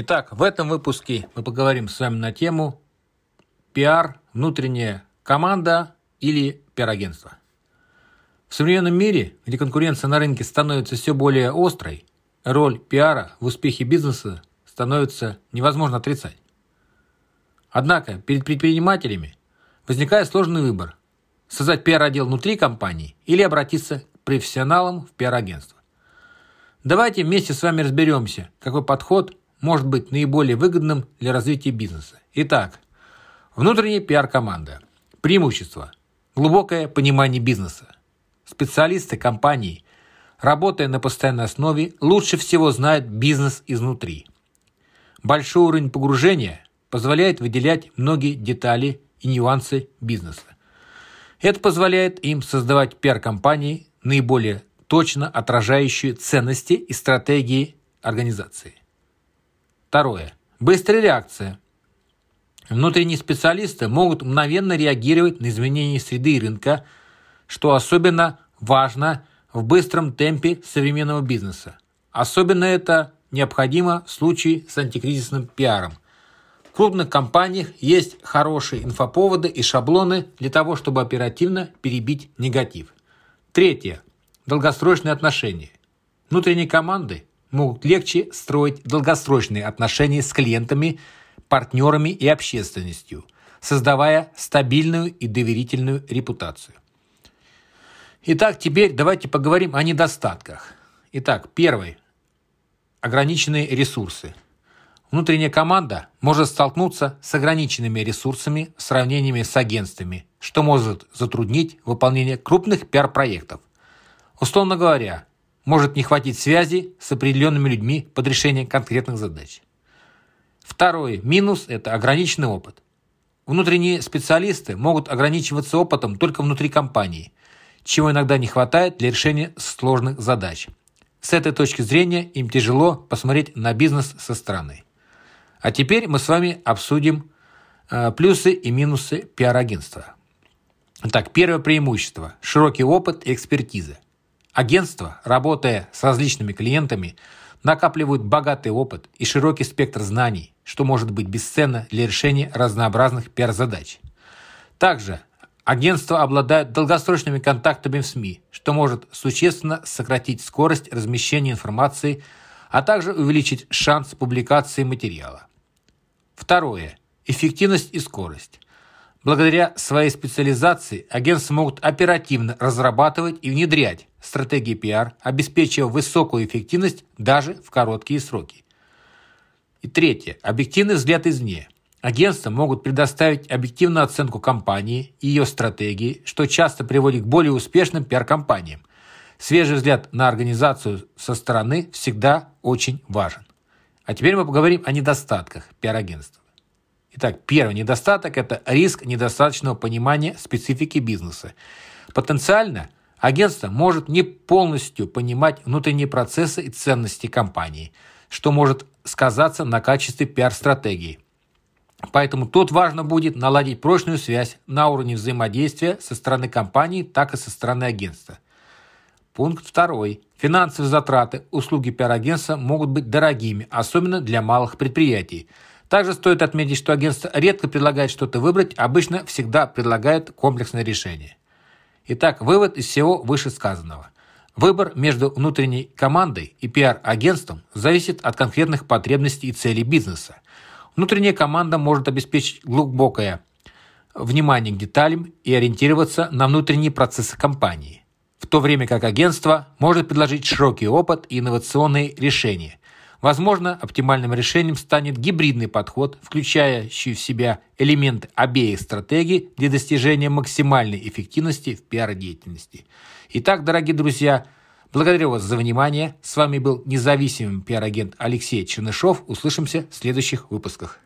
Итак, в этом выпуске мы поговорим с вами на тему пиар, внутренняя команда или пиар-агентство. В современном мире, где конкуренция на рынке становится все более острой, роль пиара в успехе бизнеса становится невозможно отрицать. Однако перед предпринимателями возникает сложный выбор – создать пиар-отдел внутри компании или обратиться к профессионалам в пиар-агентство. Давайте вместе с вами разберемся, какой подход может быть наиболее выгодным для развития бизнеса. Итак, внутренняя пиар-команда. Преимущество. Глубокое понимание бизнеса. Специалисты компании, работая на постоянной основе, лучше всего знают бизнес изнутри. Большой уровень погружения позволяет выделять многие детали и нюансы бизнеса. Это позволяет им создавать пиар-компании наиболее точно отражающие ценности и стратегии организации. Второе. Быстрая реакция. Внутренние специалисты могут мгновенно реагировать на изменения среды и рынка, что особенно важно в быстром темпе современного бизнеса. Особенно это необходимо в случае с антикризисным пиаром. В крупных компаниях есть хорошие инфоповоды и шаблоны для того, чтобы оперативно перебить негатив. Третье долгосрочные отношения. Внутренние команды могут легче строить долгосрочные отношения с клиентами, партнерами и общественностью, создавая стабильную и доверительную репутацию. Итак, теперь давайте поговорим о недостатках. Итак, первый – ограниченные ресурсы. Внутренняя команда может столкнуться с ограниченными ресурсами в сравнении с агентствами, что может затруднить выполнение крупных пиар-проектов. Условно говоря, может не хватить связи с определенными людьми под решение конкретных задач. Второй минус – это ограниченный опыт. Внутренние специалисты могут ограничиваться опытом только внутри компании, чего иногда не хватает для решения сложных задач. С этой точки зрения им тяжело посмотреть на бизнес со стороны. А теперь мы с вами обсудим э, плюсы и минусы пиар-агентства. Так, первое преимущество – широкий опыт и экспертиза – Агентства, работая с различными клиентами, накапливают богатый опыт и широкий спектр знаний, что может быть бесценно для решения разнообразных пиар-задач. Также агентства обладают долгосрочными контактами в СМИ, что может существенно сократить скорость размещения информации, а также увеличить шанс публикации материала. Второе. Эффективность и скорость. Благодаря своей специализации агентства могут оперативно разрабатывать и внедрять стратегии пиар, обеспечивая высокую эффективность даже в короткие сроки. И третье. Объективный взгляд извне. Агентства могут предоставить объективную оценку компании и ее стратегии, что часто приводит к более успешным пиар-компаниям. Свежий взгляд на организацию со стороны всегда очень важен. А теперь мы поговорим о недостатках пиар-агентства. Итак, первый недостаток – это риск недостаточного понимания специфики бизнеса. Потенциально агентство может не полностью понимать внутренние процессы и ценности компании, что может сказаться на качестве пиар-стратегии. Поэтому тут важно будет наладить прочную связь на уровне взаимодействия со стороны компании, так и со стороны агентства. Пункт второй. Финансовые затраты услуги пиар-агентства могут быть дорогими, особенно для малых предприятий – также стоит отметить, что агентство редко предлагает что-то выбрать, обычно всегда предлагает комплексное решение. Итак, вывод из всего вышесказанного. Выбор между внутренней командой и пиар-агентством зависит от конкретных потребностей и целей бизнеса. Внутренняя команда может обеспечить глубокое внимание к деталям и ориентироваться на внутренние процессы компании, в то время как агентство может предложить широкий опыт и инновационные решения, Возможно, оптимальным решением станет гибридный подход, включающий в себя элементы обеих стратегий для достижения максимальной эффективности в пиар-деятельности. Итак, дорогие друзья, благодарю вас за внимание. С вами был независимый пиар-агент Алексей Чернышов. Услышимся в следующих выпусках.